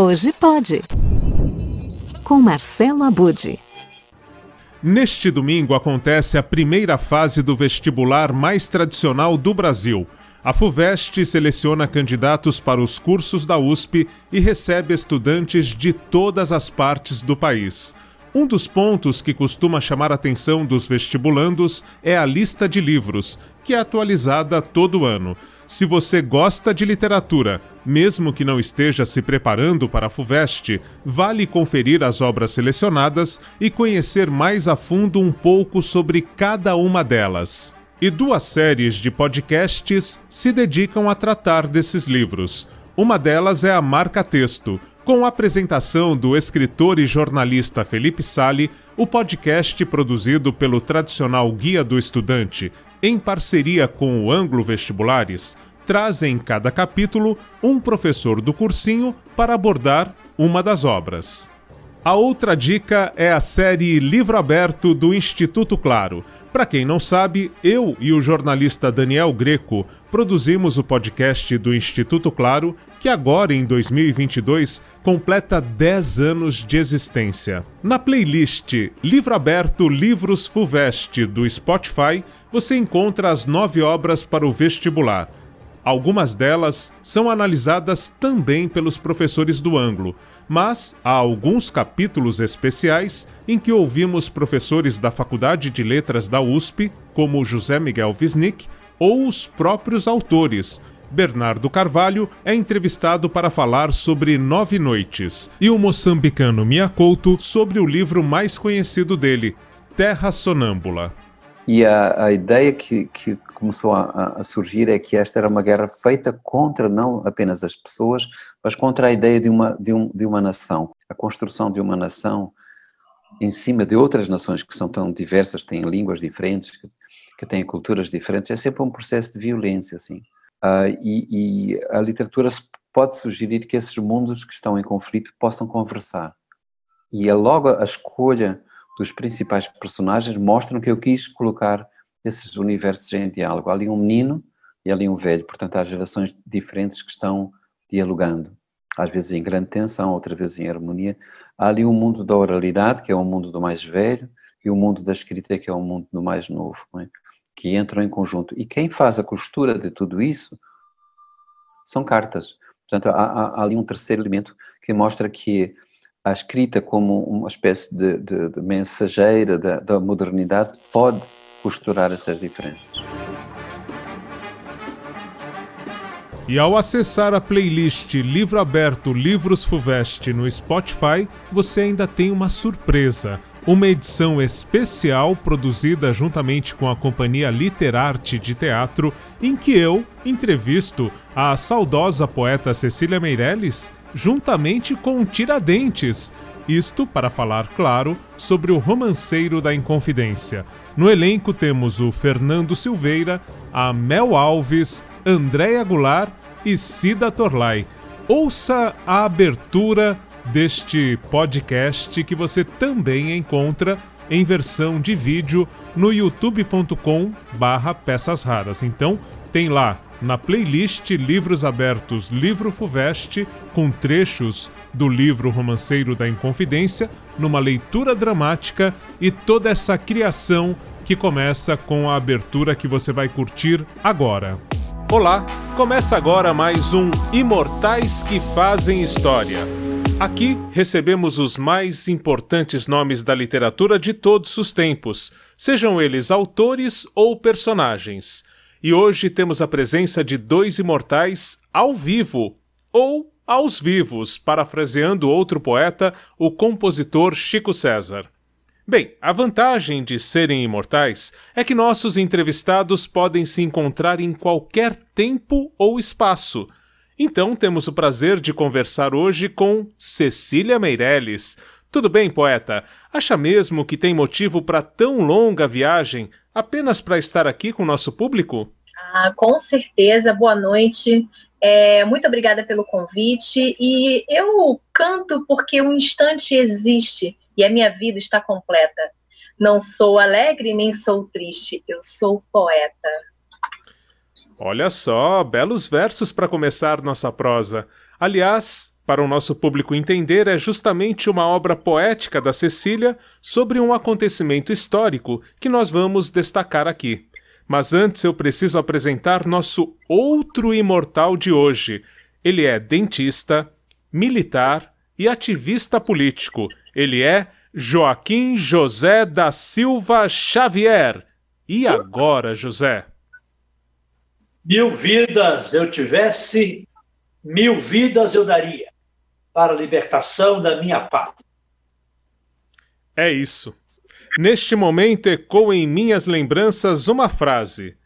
Hoje pode. Com Marcelo Abude. Neste domingo acontece a primeira fase do vestibular mais tradicional do Brasil. A FUVEST seleciona candidatos para os cursos da USP e recebe estudantes de todas as partes do país. Um dos pontos que costuma chamar a atenção dos vestibulandos é a lista de livros, que é atualizada todo ano. Se você gosta de literatura, mesmo que não esteja se preparando para a FUVEST, vale conferir as obras selecionadas e conhecer mais a fundo um pouco sobre cada uma delas. E duas séries de podcasts se dedicam a tratar desses livros. Uma delas é a Marca Texto, com a apresentação do escritor e jornalista Felipe Sali, o podcast produzido pelo tradicional Guia do Estudante em parceria com o Anglo Vestibulares, traz em cada capítulo um professor do cursinho para abordar uma das obras. A outra dica é a série Livro Aberto do Instituto Claro. Para quem não sabe, eu e o jornalista Daniel Greco produzimos o podcast do Instituto Claro, que agora em 2022 completa 10 anos de existência. Na playlist Livro Aberto Livros Fuvest do Spotify, você encontra as nove obras para o vestibular. Algumas delas são analisadas também pelos professores do ângulo, mas há alguns capítulos especiais em que ouvimos professores da Faculdade de Letras da USP, como José Miguel Wisnik, ou os próprios autores. Bernardo Carvalho é entrevistado para falar sobre Nove Noites e o moçambicano Mia Couto sobre o livro mais conhecido dele, Terra Sonâmbula. E a, a ideia que, que começou a, a, surgir é que esta era uma guerra feita contra não apenas as pessoas, mas contra a ideia de uma, de, um, de uma nação. A construção de uma nação em cima de outras nações que são tão diversas, têm línguas diferentes, que, que têm culturas diferentes, é sempre um processo de violência, assim. Uh, e, e, a literatura pode sugerir que esses mundos que estão em conflito possam conversar. E é logo a escolha dos principais personagens mostram que eu quis colocar esses universos em diálogo. Há ali um menino e ali um velho, portanto há gerações diferentes que estão dialogando, às vezes em grande tensão, outras vezes em harmonia. Há ali um mundo da oralidade, que é o um mundo do mais velho, e o um mundo da escrita, que é o um mundo do mais novo, é? que entram em conjunto. E quem faz a costura de tudo isso são cartas. Portanto, há, há, há ali um terceiro elemento que mostra que a escrita como uma espécie de, de, de mensageira da, da modernidade pode costurar essas diferenças. E ao acessar a playlist Livro Aberto Livros Fuvest no Spotify, você ainda tem uma surpresa. Uma edição especial produzida juntamente com a companhia Literarte de Teatro, em que eu entrevisto a saudosa poeta Cecília Meirelles juntamente com Tiradentes. Isto para falar, claro, sobre o romanceiro da Inconfidência. No elenco temos o Fernando Silveira, a Mel Alves, Andréa Goulart e Cida Torlai. Ouça a abertura deste podcast que você também encontra em versão de vídeo no youtube.com barra peças raras. Então tem lá na playlist Livros Abertos Livro Fuveste, com trechos do livro Romanceiro da Inconfidência, numa leitura dramática e toda essa criação que começa com a abertura que você vai curtir agora. Olá, começa agora mais um Imortais que Fazem História. Aqui recebemos os mais importantes nomes da literatura de todos os tempos, sejam eles autores ou personagens. E hoje temos a presença de dois imortais ao vivo, ou aos vivos, parafraseando outro poeta, o compositor Chico César. Bem, a vantagem de serem imortais é que nossos entrevistados podem se encontrar em qualquer tempo ou espaço. Então temos o prazer de conversar hoje com Cecília Meirelles. Tudo bem, poeta? Acha mesmo que tem motivo para tão longa viagem apenas para estar aqui com o nosso público? Ah, com certeza. Boa noite. É, muito obrigada pelo convite. E eu canto porque o instante existe e a minha vida está completa. Não sou alegre nem sou triste, eu sou poeta. Olha só, belos versos para começar nossa prosa. Aliás, para o nosso público entender, é justamente uma obra poética da Cecília sobre um acontecimento histórico que nós vamos destacar aqui. Mas antes eu preciso apresentar nosso outro imortal de hoje. Ele é dentista, militar e ativista político. Ele é Joaquim José da Silva Xavier. E agora, José? Mil vidas eu tivesse, mil vidas eu daria para a libertação da minha pátria. É isso. Neste momento ecoa em minhas lembranças uma frase: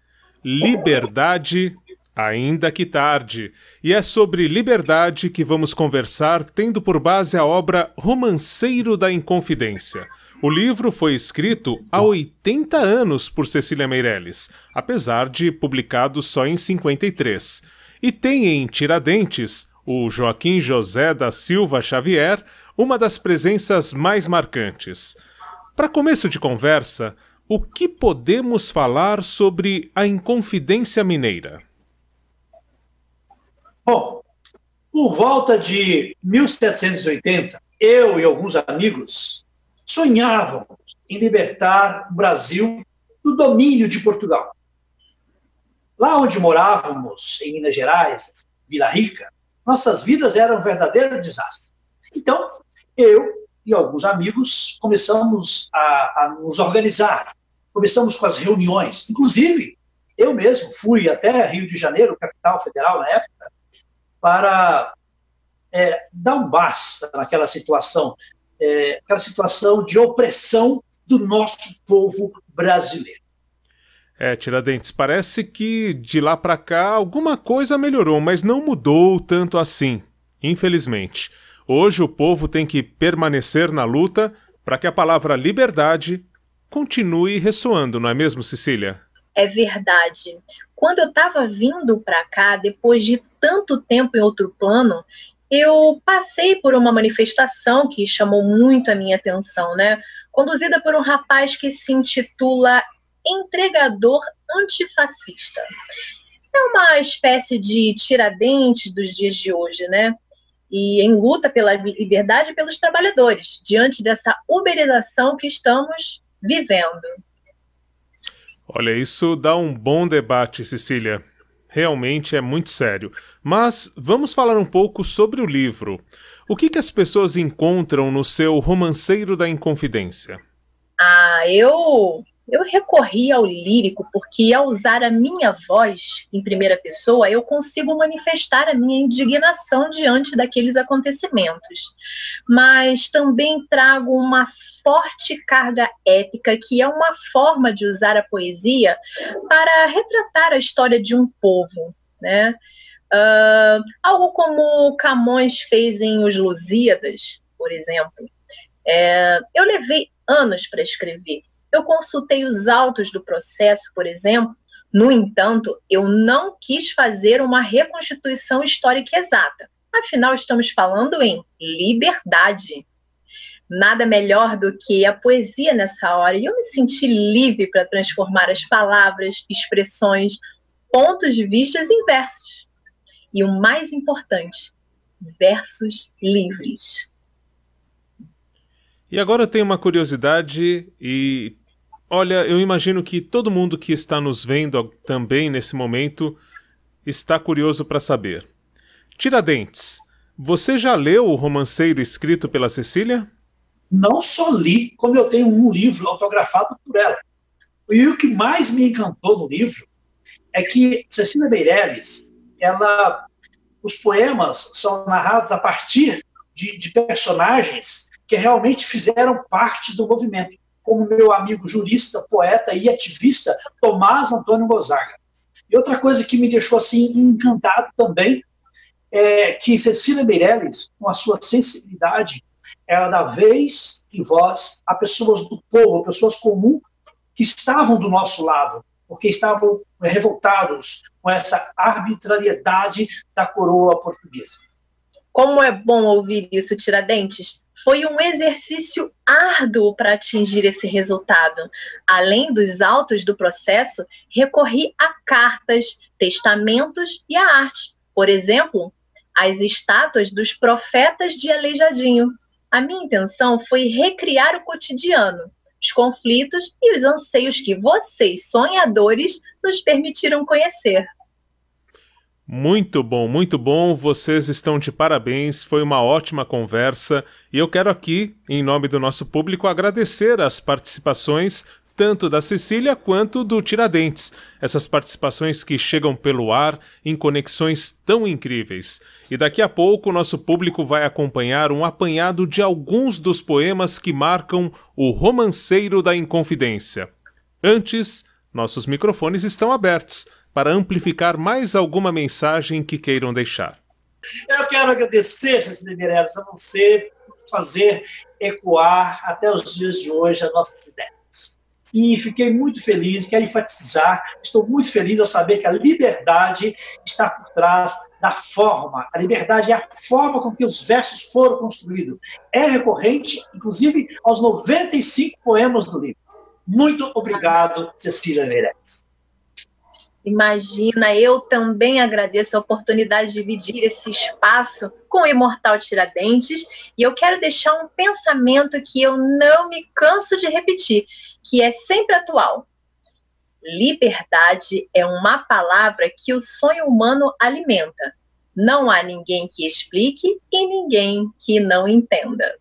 Liberdade, ainda que tarde. E é sobre liberdade que vamos conversar, tendo por base a obra Romanceiro da Inconfidência o livro foi escrito há 80 anos por Cecília Meirelles, apesar de publicado só em 53. E tem em Tiradentes o Joaquim José da Silva Xavier, uma das presenças mais marcantes. Para começo de conversa, o que podemos falar sobre a Inconfidência Mineira? Bom, por volta de 1780, eu e alguns amigos sonhavam em libertar o Brasil do domínio de Portugal. Lá onde morávamos, em Minas Gerais, Vila Rica, nossas vidas eram um verdadeiro desastre. Então, eu e alguns amigos começamos a, a nos organizar, começamos com as reuniões. Inclusive, eu mesmo fui até Rio de Janeiro, capital federal na época, para é, dar um basta naquela situação é, aquela situação de opressão do nosso povo brasileiro. É, Tiradentes, parece que de lá para cá alguma coisa melhorou, mas não mudou tanto assim, infelizmente. Hoje o povo tem que permanecer na luta para que a palavra liberdade continue ressoando, não é mesmo, Cecília? É verdade. Quando eu estava vindo para cá, depois de tanto tempo em outro plano, eu passei por uma manifestação que chamou muito a minha atenção, né? Conduzida por um rapaz que se intitula Entregador Antifascista. É uma espécie de tiradentes dos dias de hoje, né? E em luta pela liberdade pelos trabalhadores, diante dessa uberização que estamos vivendo. Olha, isso dá um bom debate, Cecília realmente é muito sério. Mas vamos falar um pouco sobre o livro. O que, que as pessoas encontram no seu Romanceiro da Inconfidência? Ah, eu eu recorri ao lírico porque, ao usar a minha voz em primeira pessoa, eu consigo manifestar a minha indignação diante daqueles acontecimentos. Mas também trago uma forte carga épica, que é uma forma de usar a poesia para retratar a história de um povo. Né? Uh, algo como Camões fez em Os Lusíadas, por exemplo. É, eu levei anos para escrever eu consultei os autos do processo, por exemplo. No entanto, eu não quis fazer uma reconstituição histórica exata. Afinal, estamos falando em liberdade. Nada melhor do que a poesia nessa hora. E eu me senti livre para transformar as palavras, expressões, pontos de vista em versos. E o mais importante, versos livres. E agora eu tenho uma curiosidade e Olha, eu imagino que todo mundo que está nos vendo também nesse momento está curioso para saber. Tiradentes, você já leu o romanceiro escrito pela Cecília? Não só li, como eu tenho um livro autografado por ela. E o que mais me encantou no livro é que Cecília Meirelles, ela, os poemas são narrados a partir de, de personagens que realmente fizeram parte do movimento como meu amigo jurista, poeta e ativista Tomás Antônio Gonzaga. E outra coisa que me deixou assim encantado também é que Cecília Meirelles, com a sua sensibilidade, ela dá vez e voz a pessoas do povo, pessoas comuns que estavam do nosso lado, porque estavam revoltados com essa arbitrariedade da coroa portuguesa. Como é bom ouvir isso, Tiradentes. Foi um exercício árduo para atingir esse resultado. Além dos autos do processo, recorri a cartas, testamentos e a arte. Por exemplo, as estátuas dos profetas de Aleijadinho. A minha intenção foi recriar o cotidiano, os conflitos e os anseios que vocês, sonhadores, nos permitiram conhecer. Muito bom, muito bom. Vocês estão de parabéns. Foi uma ótima conversa e eu quero aqui, em nome do nosso público, agradecer as participações tanto da Cecília quanto do Tiradentes. Essas participações que chegam pelo ar em conexões tão incríveis. E daqui a pouco o nosso público vai acompanhar um apanhado de alguns dos poemas que marcam o romanceiro da Inconfidência. Antes, nossos microfones estão abertos para amplificar mais alguma mensagem que queiram deixar. Eu quero agradecer, Cecília Meirelles, a você por fazer ecoar até os dias de hoje as nossas ideias. E fiquei muito feliz, quero enfatizar, estou muito feliz ao saber que a liberdade está por trás da forma. A liberdade é a forma com que os versos foram construídos. É recorrente, inclusive, aos 95 poemas do livro. Muito obrigado, Cecília Meirelles. Imagina, eu também agradeço a oportunidade de dividir esse espaço com o Imortal Tiradentes e eu quero deixar um pensamento que eu não me canso de repetir, que é sempre atual. Liberdade é uma palavra que o sonho humano alimenta. Não há ninguém que explique e ninguém que não entenda.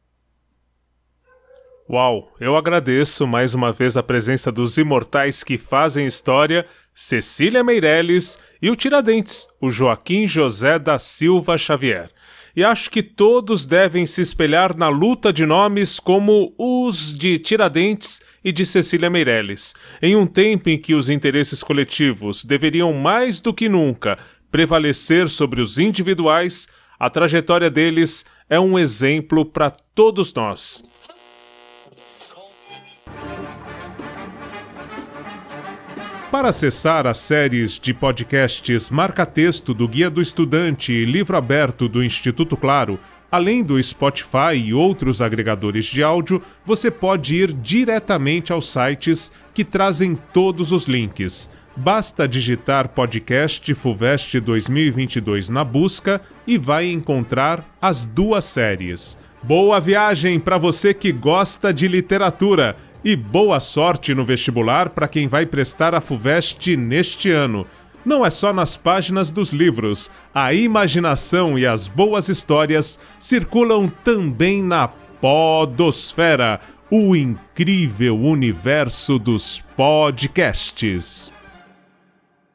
Uau, eu agradeço mais uma vez a presença dos imortais que fazem história, Cecília Meirelles e o Tiradentes, o Joaquim José da Silva Xavier. E acho que todos devem se espelhar na luta de nomes como os de Tiradentes e de Cecília Meirelles. Em um tempo em que os interesses coletivos deveriam mais do que nunca prevalecer sobre os individuais, a trajetória deles é um exemplo para todos nós. Para acessar as séries de podcasts Marca Texto do Guia do Estudante e Livro Aberto do Instituto Claro, além do Spotify e outros agregadores de áudio, você pode ir diretamente aos sites que trazem todos os links. Basta digitar podcast Fuvest 2022 na busca e vai encontrar as duas séries. Boa viagem para você que gosta de literatura! E boa sorte no vestibular para quem vai prestar a FUVEST neste ano. Não é só nas páginas dos livros, a imaginação e as boas histórias circulam também na Podosfera, o incrível universo dos podcasts.